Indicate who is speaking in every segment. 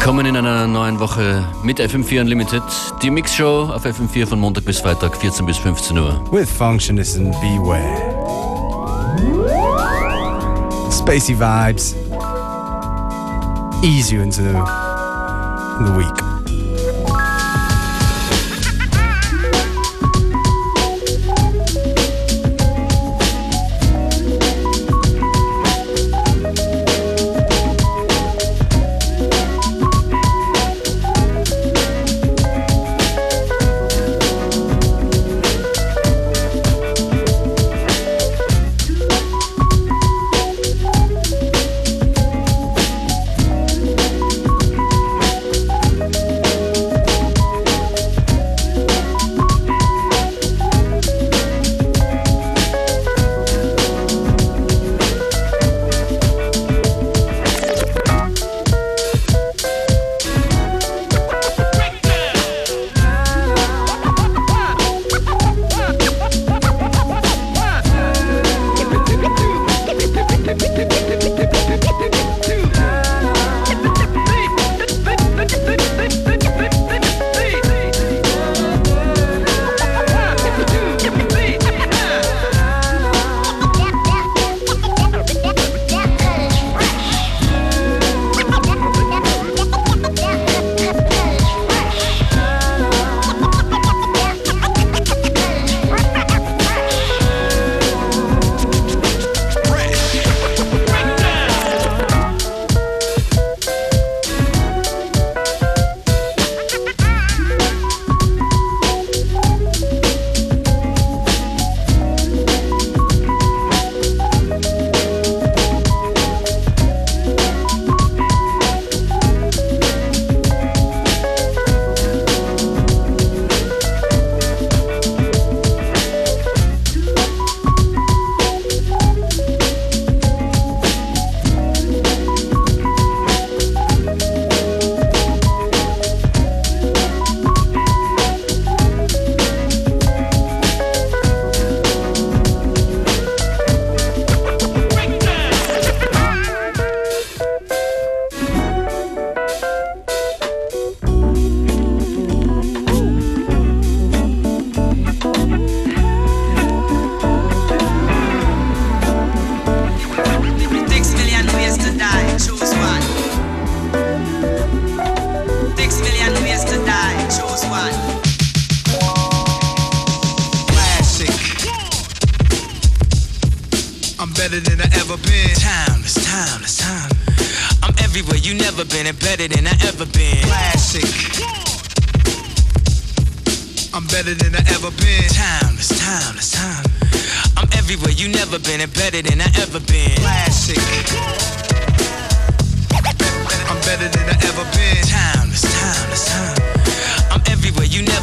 Speaker 1: Willkommen in einer neuen Woche mit FM4 Unlimited. Die Mixshow auf FM4 von Montag bis Freitag, 14 bis 15 Uhr.
Speaker 2: With Functionist and Beware. Spacey vibes. Ease you into the week.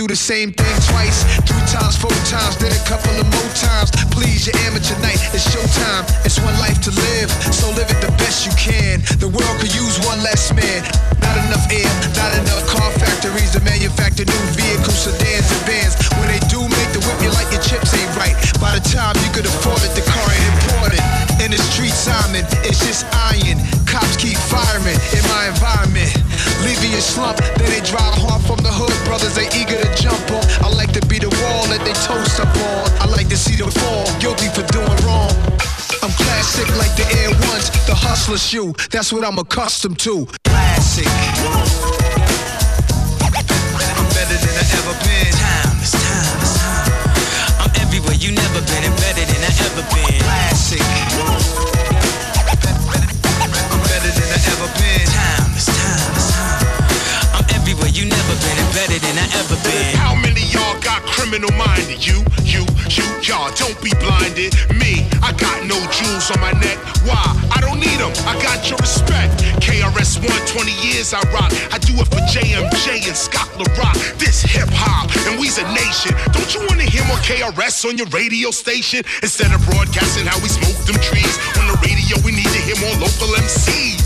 Speaker 3: do the same thing twice, three times, four times, then a couple of more times. Please, your amateur night, it's showtime. It's one life to live, so live it the best you can. The world could use one less man. Not enough air, not enough car factories to manufacture new vehicles, sedans, and vans. When they do make the whip, you like your chips ain't right. By the time you could afford it, the car ain't imported. In the street, Simon, it's just iron. Cops keep firing in my environment. Leaving you slump, then they drive hard from the hood. Brothers, they eager to jump on. I like to be the wall that they toast up on. I like to see them fall, guilty for doing wrong. I'm classic like the Air Ones, the hustler shoe. That's what I'm accustomed to. Classic. I'm better than I ever been.
Speaker 4: Time, it's time, it's time. I'm everywhere you never been and better than I ever been.
Speaker 3: Classic. Better than I ever been. How many y'all got criminal minded? You, you, you
Speaker 5: Y'all don't be blinded. Me, I got no jewels on my neck. Why? I don't need them. I got your respect. KRS One, 20 years I rock. I do it for JMJ and Scott LaRock. This hip hop, and we's a nation. Don't you wanna hear more KRS on your radio station? Instead of broadcasting how we smoke them trees. On the radio, we need to hear more local MCs.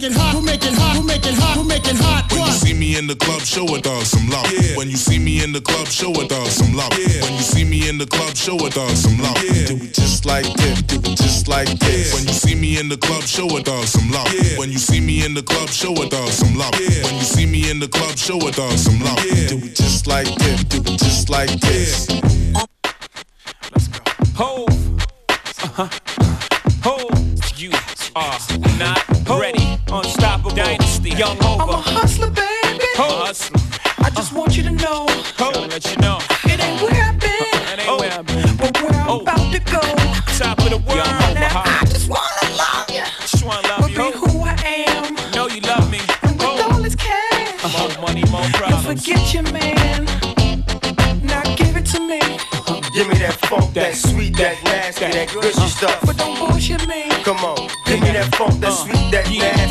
Speaker 6: Make it hot, we'll make it hot, we'll make it hot, we'll make it hot
Speaker 7: When you see me in the club, show a dog some love. When you see me in the club, show a dog some love. When you see me in the club, show a dog some love. Do it just like this, do it just like this. When you see me in the club, show a dog some love. When you see me in the club, show a dog some love. When you see me in the club, show a dog some love. Do it just like this, do it just like this.
Speaker 8: Hove. Uh-huh. Hove. You are not ready. Unstoppable. Dynasty. Young Hova.
Speaker 9: I'm a hustler, baby.
Speaker 8: Hove. Hustler.
Speaker 9: I just want you to know
Speaker 8: Hove. Let you know.
Speaker 9: it ain't where I've been,
Speaker 8: That ain't where I've been.
Speaker 9: but where I'm
Speaker 8: Oh.
Speaker 9: about to go.
Speaker 8: Top of the world. Young Hova.
Speaker 9: Now I just wanna love you,
Speaker 8: Just wanna love
Speaker 9: but
Speaker 8: you.
Speaker 9: be who I am.
Speaker 8: Know you love me.
Speaker 9: And with
Speaker 8: Hove.
Speaker 9: all this cash,
Speaker 8: More money, more
Speaker 9: you'll
Speaker 8: problems.
Speaker 9: forget your man. Now give it to me,
Speaker 10: Give me that funk, that sweet, that nasty, that gushy uh. stuff.
Speaker 9: but don't bullshit me.
Speaker 10: Come on, give me that funk, that uh. sweet, that
Speaker 8: Yeah.
Speaker 10: nasty,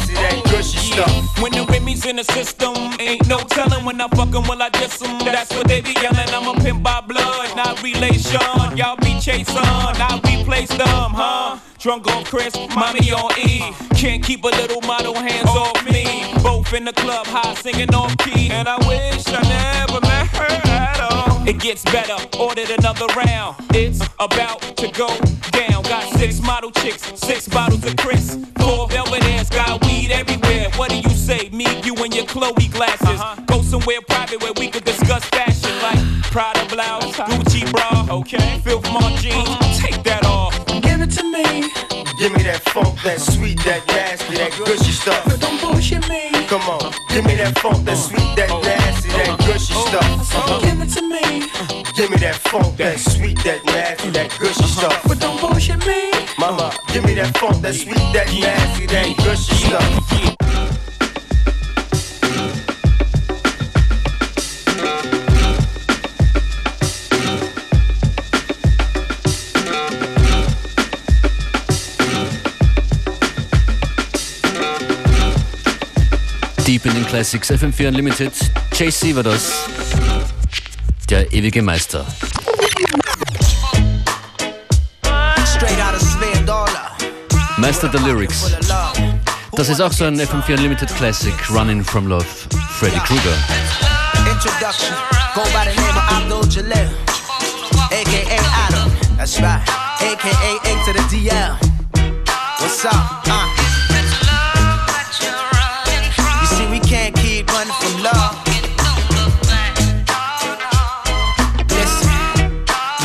Speaker 10: stuff.
Speaker 8: When the Remy's in the system, ain't no telling when I fuck 'em, will I diss 'em? That's what they be yelling. I'm a pimp by blood, not relation. Y'all be chasing, I face dumb, huh? Drunk on Cris, mommy on E. Can't keep a little model hands off me. Both in the club, high singing off key. And I wish I never met her at all. It gets better, ordered another round. It's about to go down. Got six model chicks, six bottles of Cris. Four velvet ass, got you, and your Chloe glasses. Go somewhere private where we could discuss fashion like Prada blouse, Gucci bra, okay? Filth Mart jeans, take that off.
Speaker 9: Give it to me.
Speaker 10: Give me that funk, that sweet, that nasty, that gushy stuff.
Speaker 9: But don't bullshit me.
Speaker 10: Come on, give me that funk, that sweet, that nasty, that gushy stuff. Uh-huh.
Speaker 9: Give it to me.
Speaker 10: Give me that funk, that sweet, that nasty, that gushy stuff.
Speaker 9: But don't bullshit me.
Speaker 10: Mama, give me that funk, that sweet, that nasty, that gushy stuff.
Speaker 1: Deep in den Classics, FM4 Unlimited. Jay-Z war das. Der ewige Meister.
Speaker 11: Straight out of Spare Dollar.
Speaker 1: Meister der Lyrics.
Speaker 11: Full of love.
Speaker 1: Das ist auch so ein FM4 Unlimited Classic, Running from Love, Freddie Cruger.
Speaker 11: Introduction. Go by the name of Abdul Jalil. AKA Adam. That's right. AKA A to the DL. What's up? Uh. Love.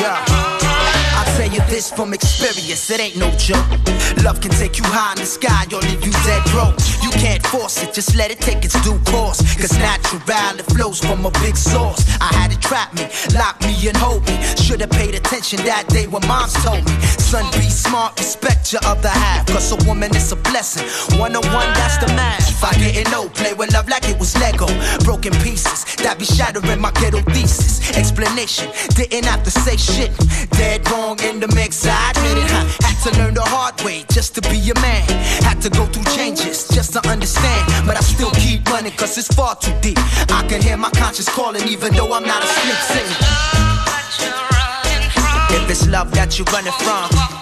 Speaker 11: Yeah. Tell you this from experience, it ain't no joke. Love can take you high in the sky or leave you dead broke. Can't force it, just let it take its due course. Cause natural, it flows from a big source. I had it trap me, lock me and hold me. Should've paid attention that day when moms told me. Son, be smart, respect your other half. Cause a woman is a blessing. One on one, that's the math. If I get no, play with love like it was Lego. Broken pieces, that be shattering my ghetto thesis. Explanation, didn't have to say shit. Dead wrong in the mix, I admit it. Had to learn the hard way just to be a man. Had to go through changes just to understand. But I still keep running cause it's far too deep. I can hear my conscience calling even though I'm not asleep singing. If it's love that you're running from,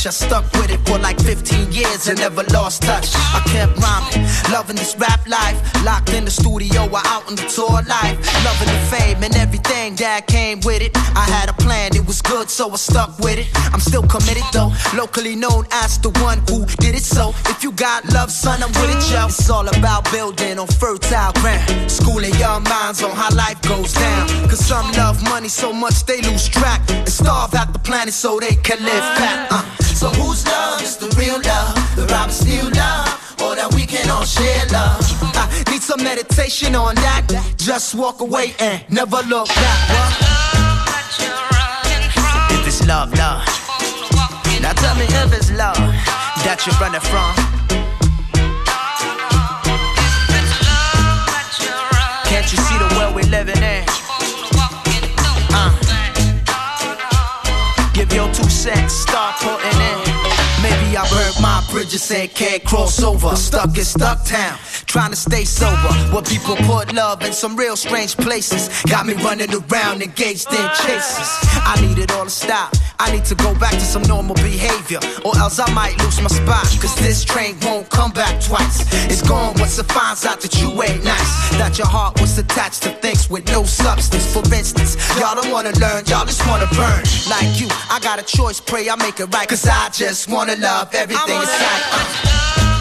Speaker 11: much I stuck with it for like 15 years and never lost touch. I kept rhyming, loving this rap life. Locked in the studio or out on the tour life. Loving the fame and everything that came with it. I had a plan, it was good, so I stuck with it. I'm still committed though, locally known as the one who did it. So if you got love, son, I'm with it, yo. It's all about building on fertile ground. Schooling young minds on how life goes down. Cause some love money so much they lose track and starve out the planet so they can live fat. Uh. So whose love is the real love? The Robert Steele love? Or that we can all share love? I need some meditation on that. Just walk away and never look back. What? If it's love, love. Now tell me if it's love that you're running from. Can't you see the world we're living in? Uh. Give your two cents, my bridges can't cross over. Stuck in stuck town, trying to stay sober. Where people put love in some real strange places. Got me running around engaged in chases. I need it all to stop. I need to go back to some normal behavior, or else I might lose my spot. Cause this train won't come back twice. It's gone once it finds out that you ain't nice. That your heart was attached to things with no substance. For instance, y'all don't wanna learn, y'all just wanna burn. Like you, I got a choice, pray I make it right. Cause I just wanna love everything inside. Uh.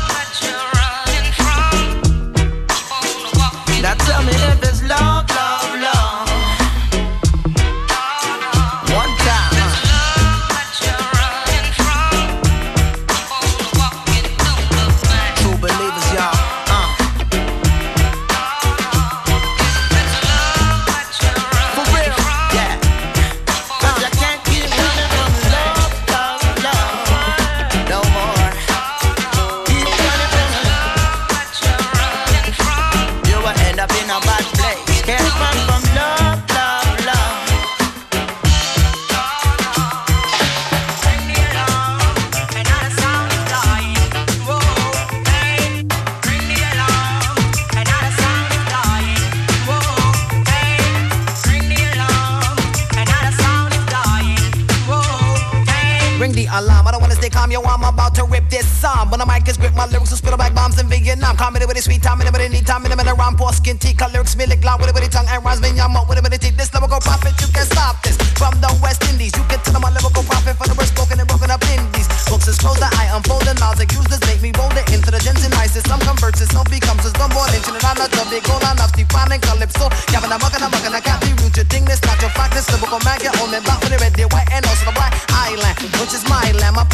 Speaker 12: Comedy with a sweet time, in the need time, in the middle, round, poor skin, tea, cut lyrics, me like loud with a tongue, and rhymes, me, yum, with a bit of teeth. This lyrical prophet, you can stop this. From the West Indies, you can tell my lyrical prophet for the worst spoken and broken up indies. Books is closed, I unfold the knowledge, accused make me roll it into the gens and vices. Some converts, some becomes, some born into the not the big goal, enough, Stefan and Calypso. Gavin, I'm mucking, I'm mucking, I got the root, you think this, not your fact, this lyrical man, get on and back with the red, the white, and also the black island, which is my land, my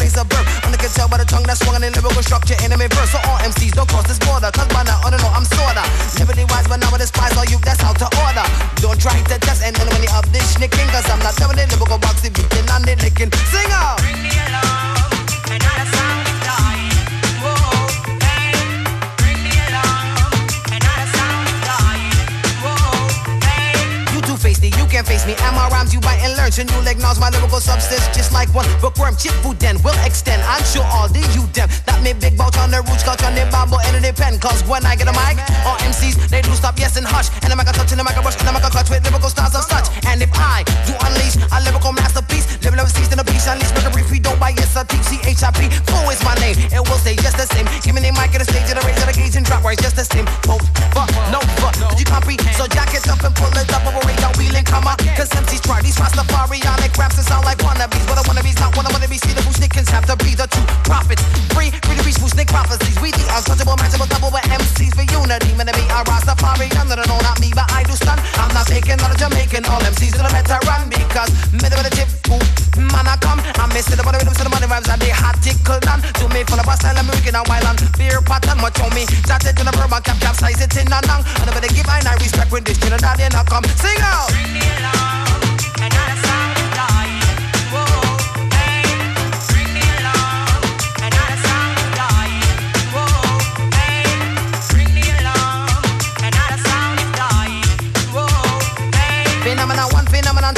Speaker 12: of tongue that's swung the lyrical structure, enemy verse. So all MCs don't cross this border, cause by now, on and on, I'm sorta. Liberty wise, but now I despise all you, that's out to order. Don't try to test any money of this nicking, cause I'm not doing it, lyrical box, if you can, I'm licking. Sing out! Bring me along. Bite and learn. So you acknowledge my lyrical substance just like one bookworm. Chip food then will extend. I'm sure all the you them that me big bout on the roots, got on the bamboo and the pen. Cause when I get a mic, all MCs they do stop yes and hush. And I'm like a touch and I'm like a rush and I'm like a clutch with lyrical styles of such. And if I do unleash a lyrical masterpiece, live level season a piece, unleash make a brief, we don't buy yes, I teach C-H-I-P. Four is my name, it will stay just the same. Give me the mic at the stage and the raise of the gauge and drop right just the same. Fuck, no, fuck, did you copy? So jack it up and pull Rastafarianic raps that sound like wannabes. But a wannabe's not one of wannabes. See the Fu-Schnickens have to be the two prophets. Free, free to be Fu-Schnick prophecies. We the untouchable, matchable, double with MCs for unity. Man, me a Rastafari, no, no, no, not me, but I do stun. I'm not taking all the Jamaican, all MCs to the veteran because me the tip, man, I come. I'm missing the money rhythms and the money rhymes and they hot tickle down. To me, full of a style, American and wild and beer pattern. Much on me, chat it in the bourbon cap, capsize it in a nang. And I better give I respect when this Trinidad, then I come. Sing out! Bring me along.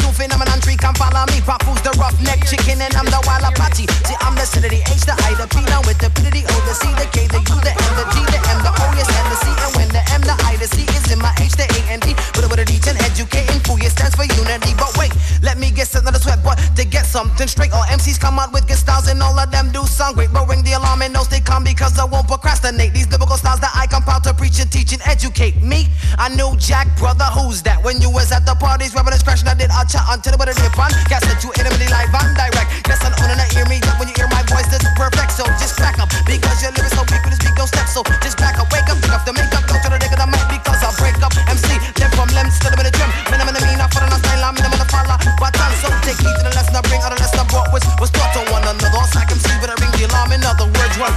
Speaker 12: roughneck chicken and I'm the wild Apache. See, I'm the C the H, the I, the P, now with the P the O, the C, the K, the U, the M, the G, the M, the O, yes, and the C, and when the M, the I, the C is in my H, the A, and D. But with a D, and educating, fool, it stands for unity. But wait, let me get another sweat, but to get something straight, all MCs come out with good styles and all of them do sound great. But ring the alarm and no stay calm because I won't procrastinate. These lyrical styles that I preach and teach and educate me. I knew Jack, brother, who's that? When you was at the parties, and scratching, I did a chat until the dip on. Guess that you intimately live and direct. Guess I'm on and hear me when you hear my voice, that's perfect. So just back up because your lyrics so weak with this beat, don't step. So just back up, wake up, pick up the makeup, don't try to dig it, I might because I'll break up. MC, them from Lems to the gym. Man, I'm in the mean, I'm following a style, I'm in the follow. But I'm so take heed to the lesson I bring, out the lesson I brought, which was taught to one another. I can see, but I ring the alarm. In other words, run.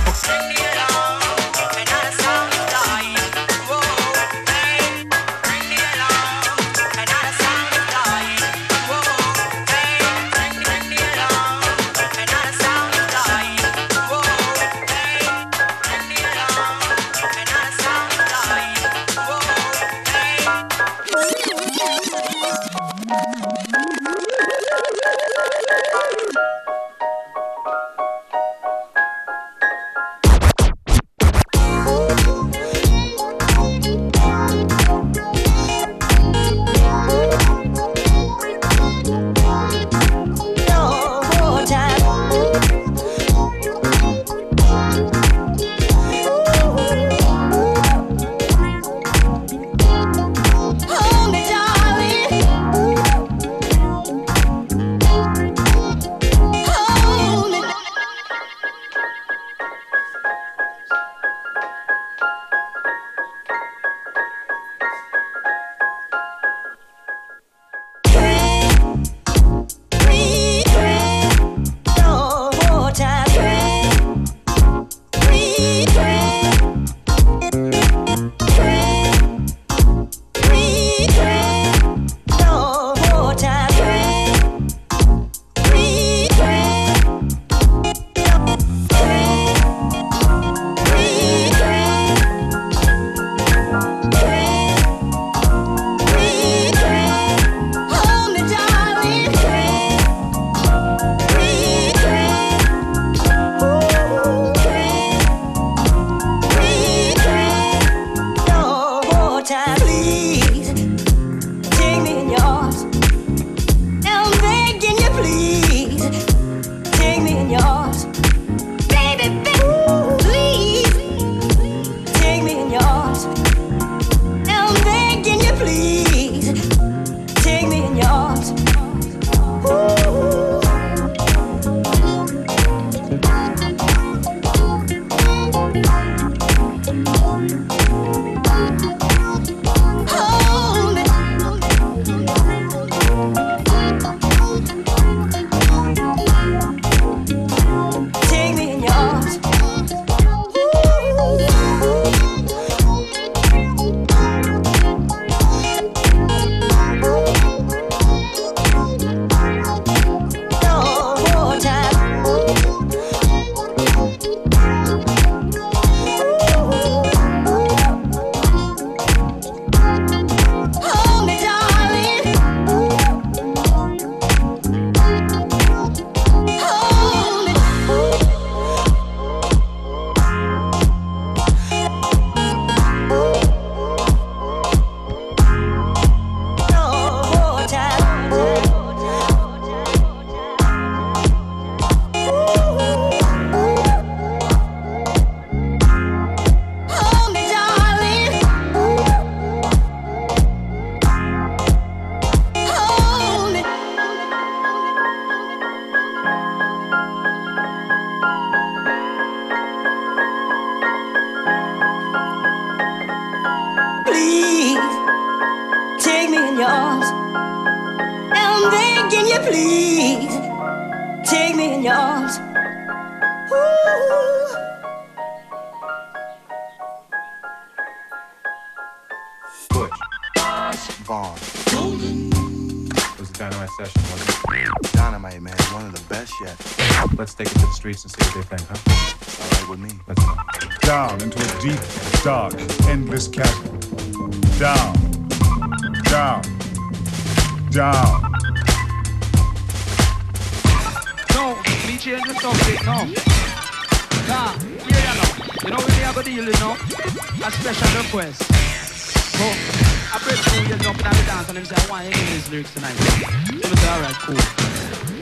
Speaker 13: Fred Jones
Speaker 14: up and I dance and him say, I want to hear these lyrics
Speaker 6: tonight. So I alright, cool.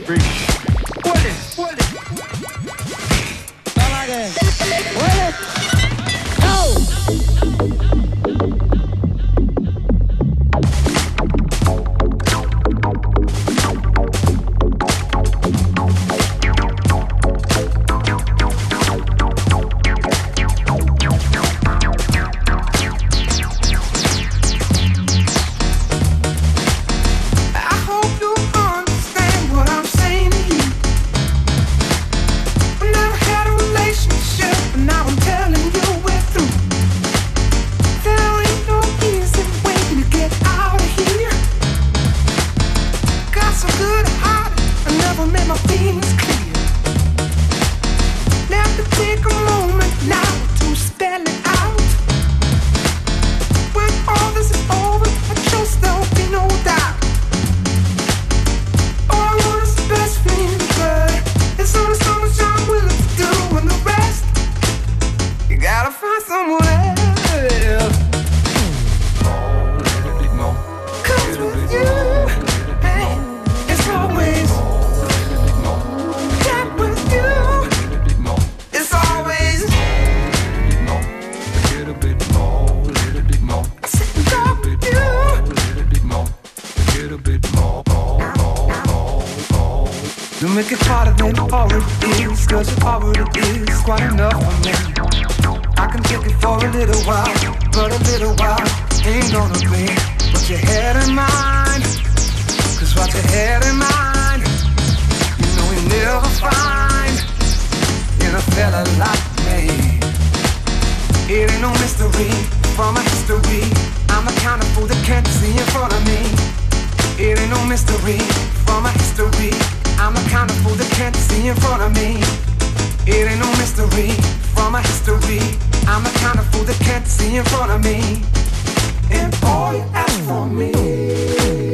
Speaker 6: Bring it. Hold it, hold it. Come it. little while ain't gonna be what you had in mind. Cause what you had in mind, you know you never find in a fella like me. It ain't no mystery from a history. I'm the kind of fool that can't see in front of me. It ain't no mystery from a history. I'm the kind of fool that can't see in front of me. It ain't no mystery from a history. I'm a kind of fool that can't see in front of me. And all you ask for me.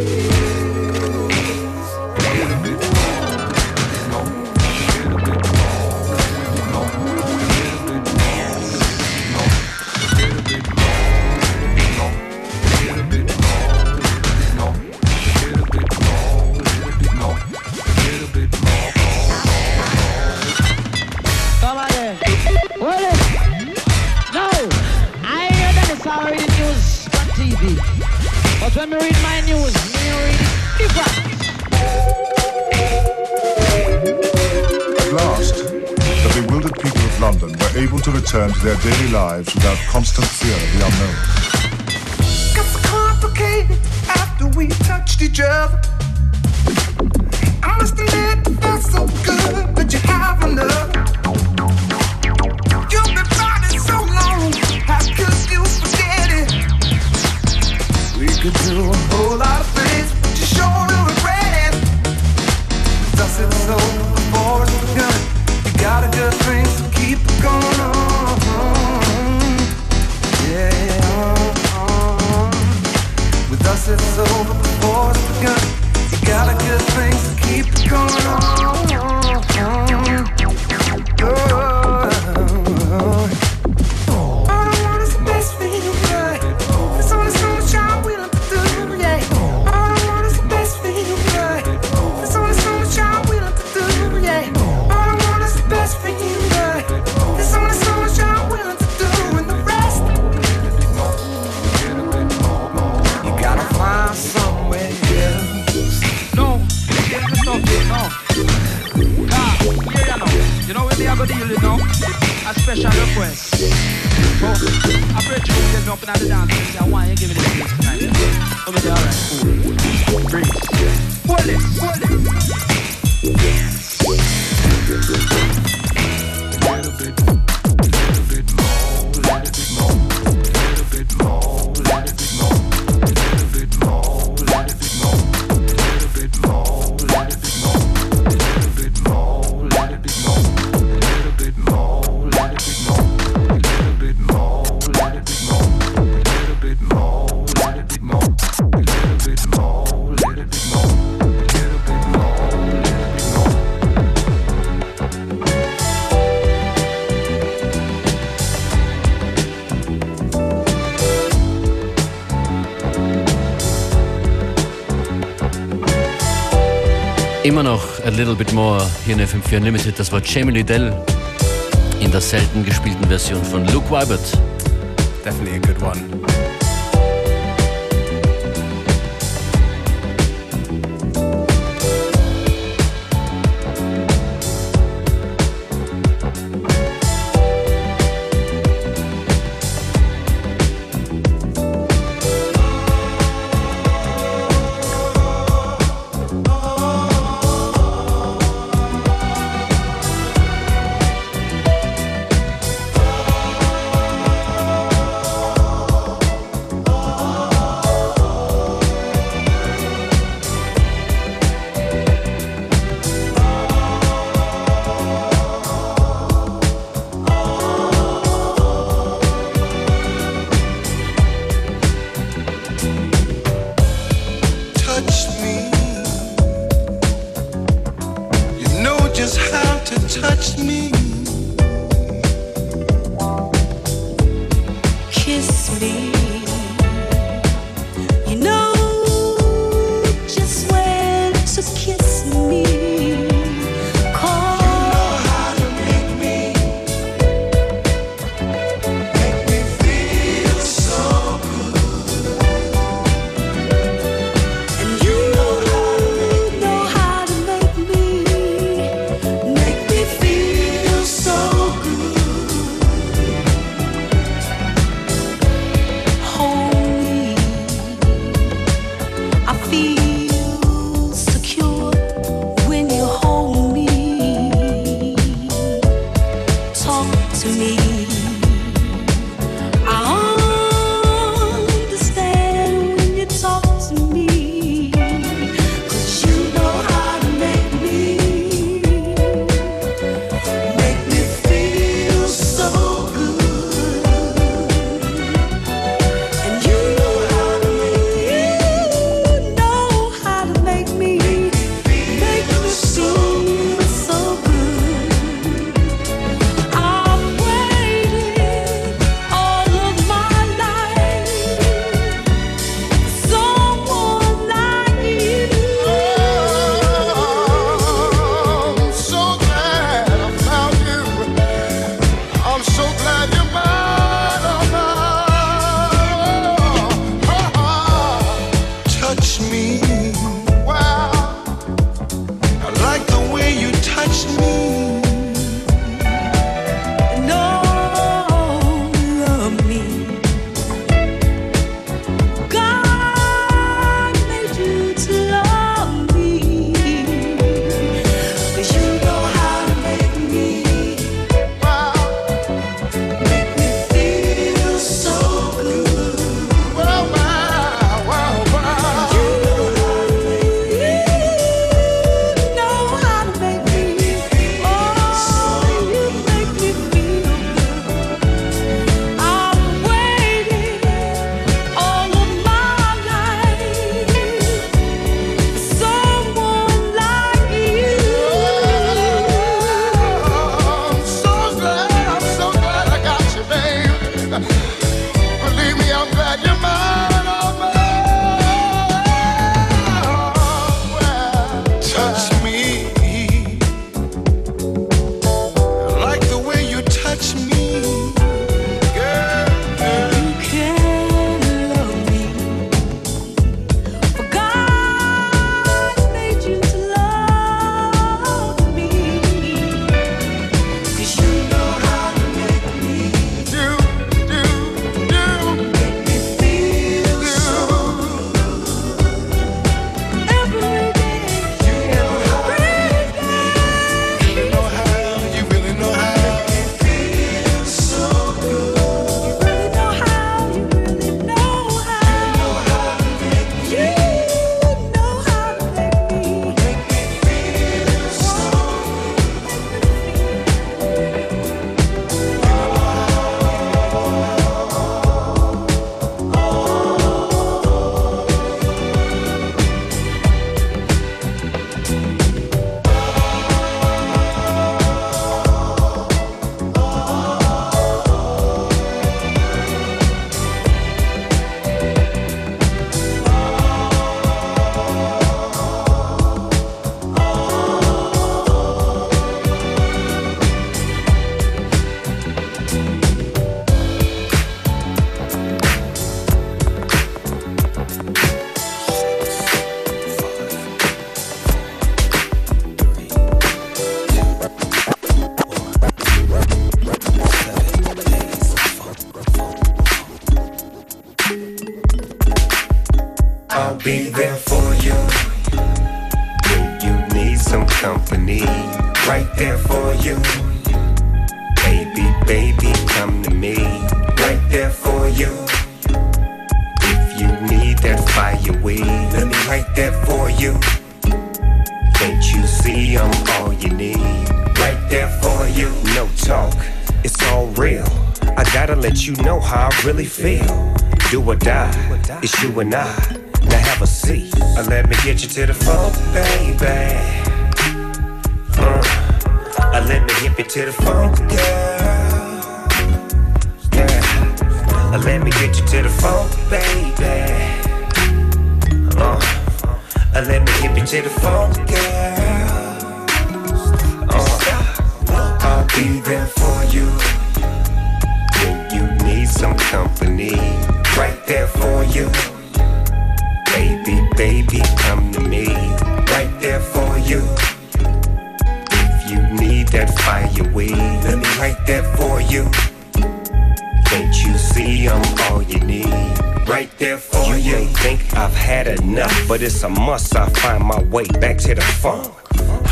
Speaker 6: read my news. At last, the bewildered people of
Speaker 13: London were able to return to their daily lives without constant fear of the unknown. Got so complicated after we touched each other. I must admit, felt so good, but you have enough. could do.
Speaker 1: immer noch A Little Bit More hier in FM4 Unlimited. Das war Jamie Liddell in der selten gespielten Version von Luke Wybert.
Speaker 3: Definitely a good one.
Speaker 15: baby really feel. Do or die, it's you and I. Now have a seat. Uh, let me get you to the phone, baby. Uh, uh, let me hip you to the phone, girl. Yeah. Uh, let me get you to the phone, baby. Uh, uh, let me hip you to the phone, girl. Uh, I'll be there for you some company. Right there for you. Baby, baby, come to me. Right there for you. If you need that fire weed, let me right there for you. Can't you see I'm all you need? Right there for you. You think I've had enough, but it's a must. I find my way back to the phone.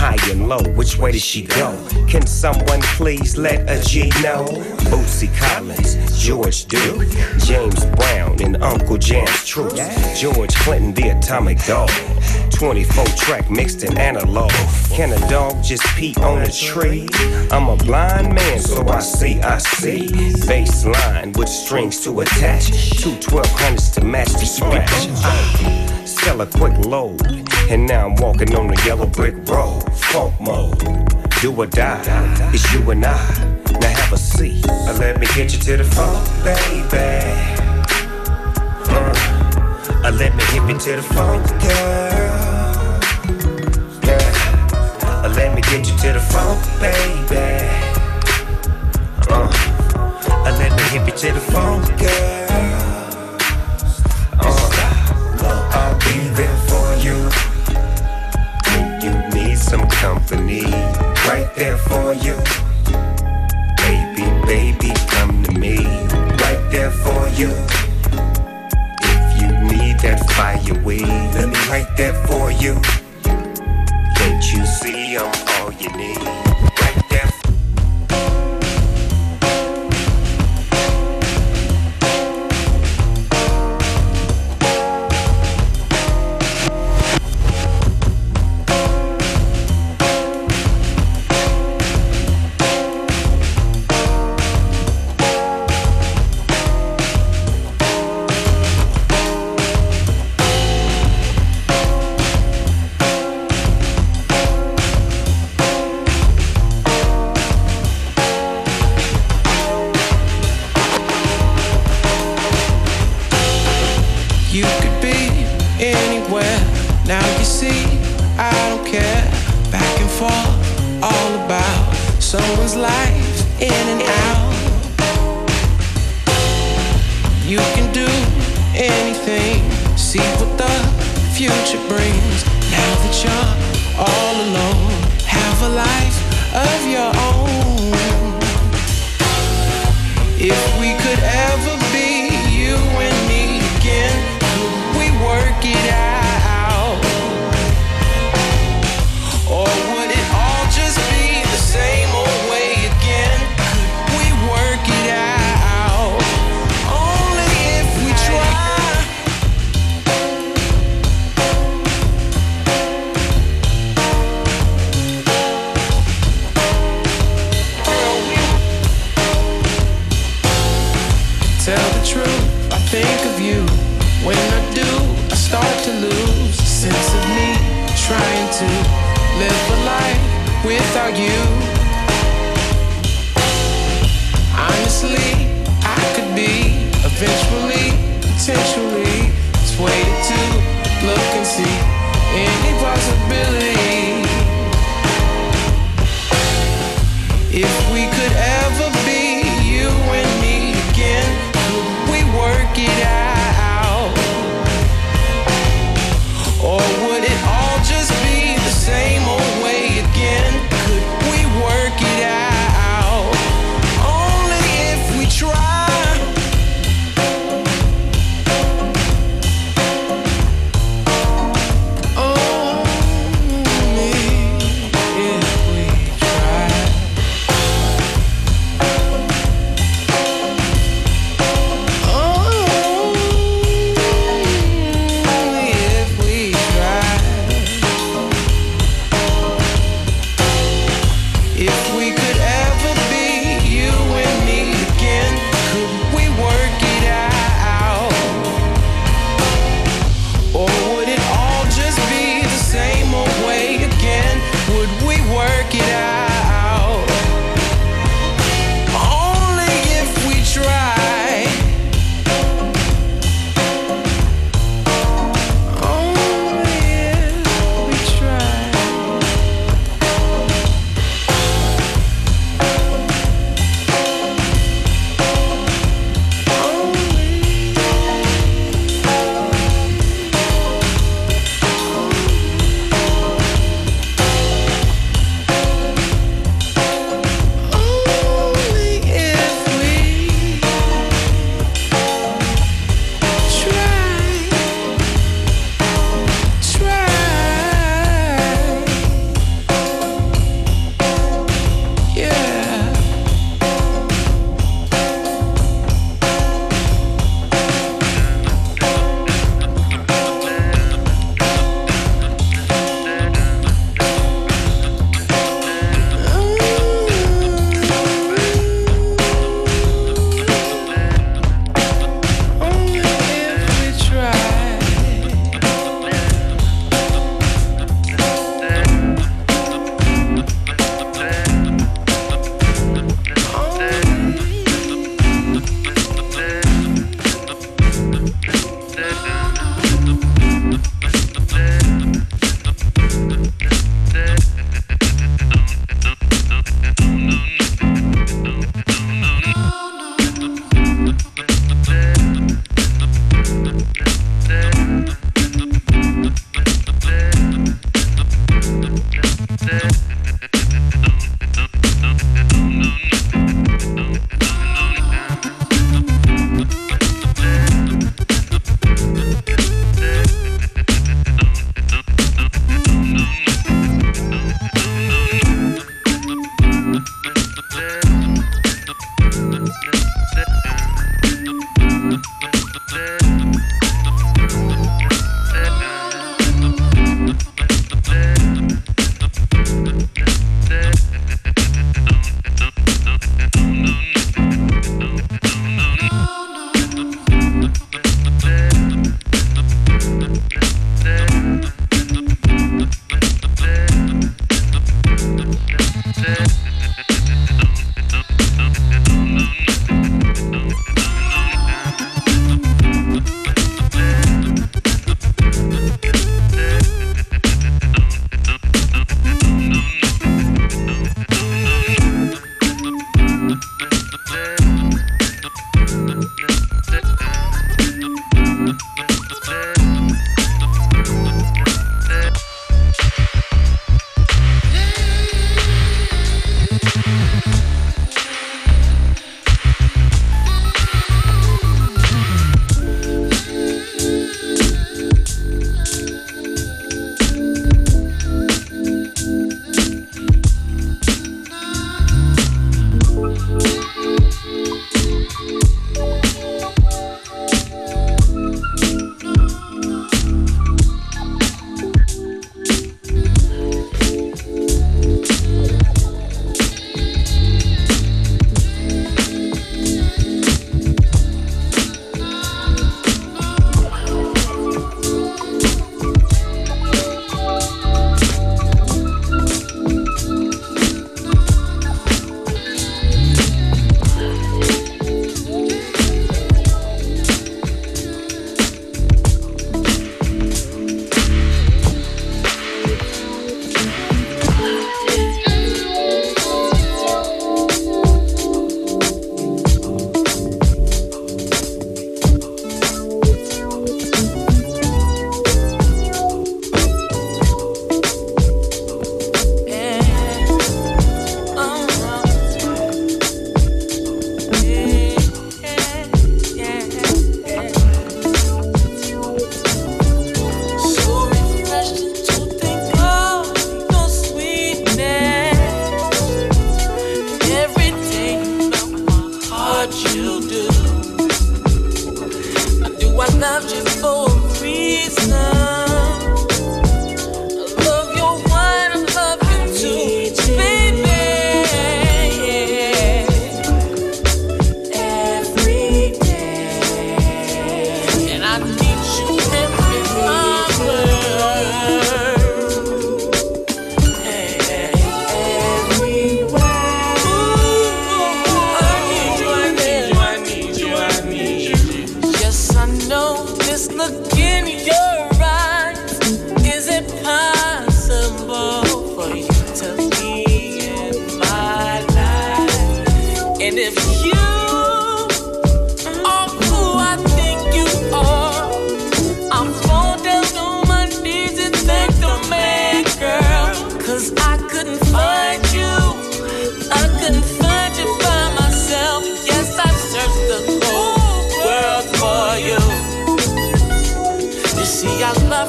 Speaker 15: High and low, which way does she go? Can someone please let a G know? Bootsy Collins, George Duke, James Brown, and Uncle Jam's Truth. George Clinton, the atomic dog. 24 track mixed in analog. Can a dog just pee on a tree? I'm a blind man, so I see, I see. Bass line with strings to attach. Two 1200s to match the scratch. Sell a quick load, and now I'm walking on the yellow brick road. Funk mode, do or die. It's you and I. Now have a seat. Uh, let me get you to the phone, baby. Uh, let me hit me to the phone, girl. Let me get you to the phone, baby. Uh, let me hit me to the phone, girl. Uh, I'll be there for you when you need some company. Right there for you. Baby, baby, come to me. Right there for you. If you need that fire weed, let me right there for you. You see I'm all you need?
Speaker 9: Life in and out. You can do anything. See what the future brings. Now that you're all alone, have a life of your own. If we could ever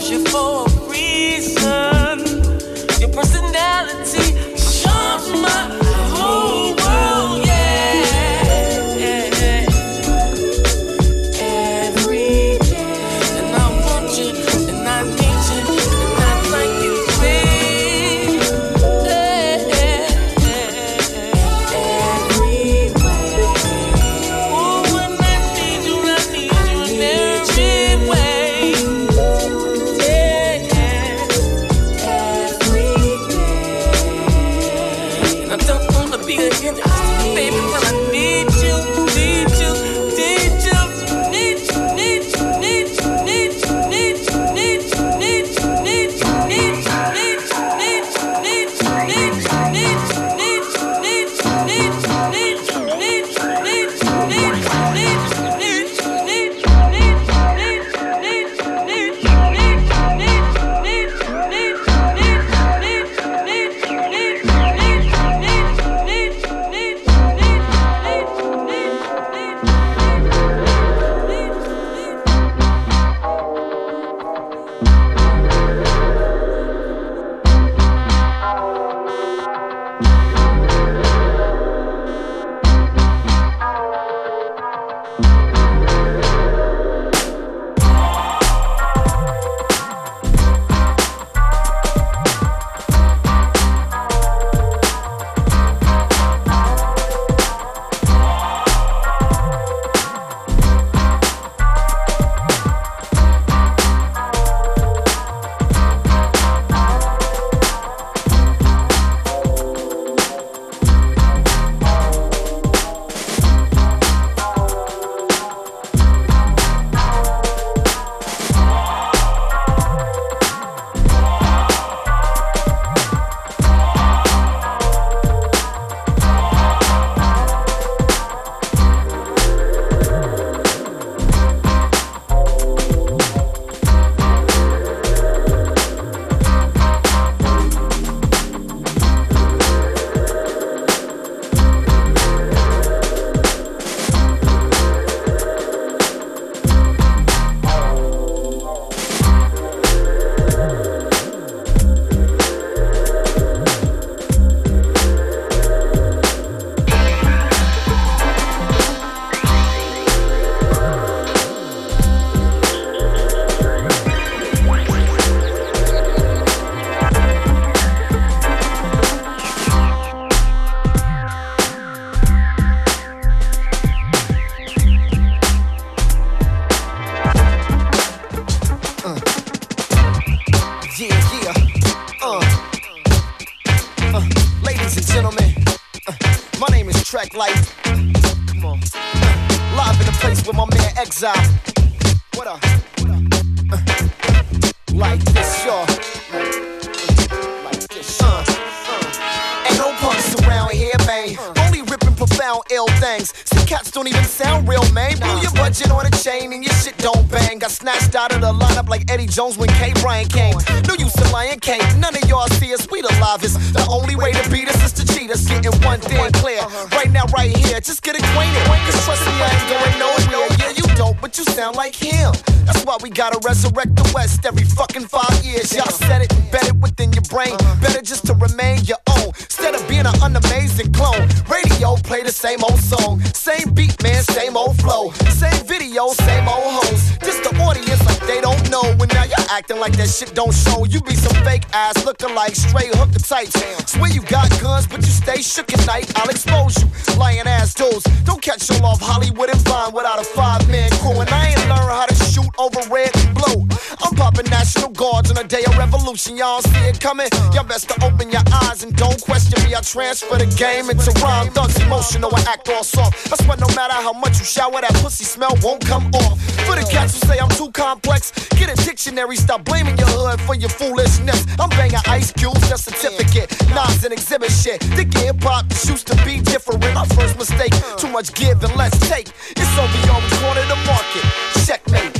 Speaker 9: your
Speaker 16: for. shit don't show. You be some fake ass looking like straight hooker types. Swear you got guns, but you stay shook at night. I'll expose you, lying ass dudes. Don't catch you off Hollywood and Vine without a five man crew. And I ain't learned how to shoot over red dropping National Guards on a day of revolution. Y'all see it coming? Y'all best to open your eyes and don't question me. I transfer the game into rhyme. Thoughts emotional, I act all soft. That's why no matter how much you shower, that pussy smell won't come off. For the cats who say I'm too complex, get a dictionary. Stop blaming your hood for your foolishness. I'm banging ice cubes, a certificate. Nas and exhibit shit. The hip hop used to be different. My first mistake, too much give and let's take. It's over, y'all. We the market. Checkmate.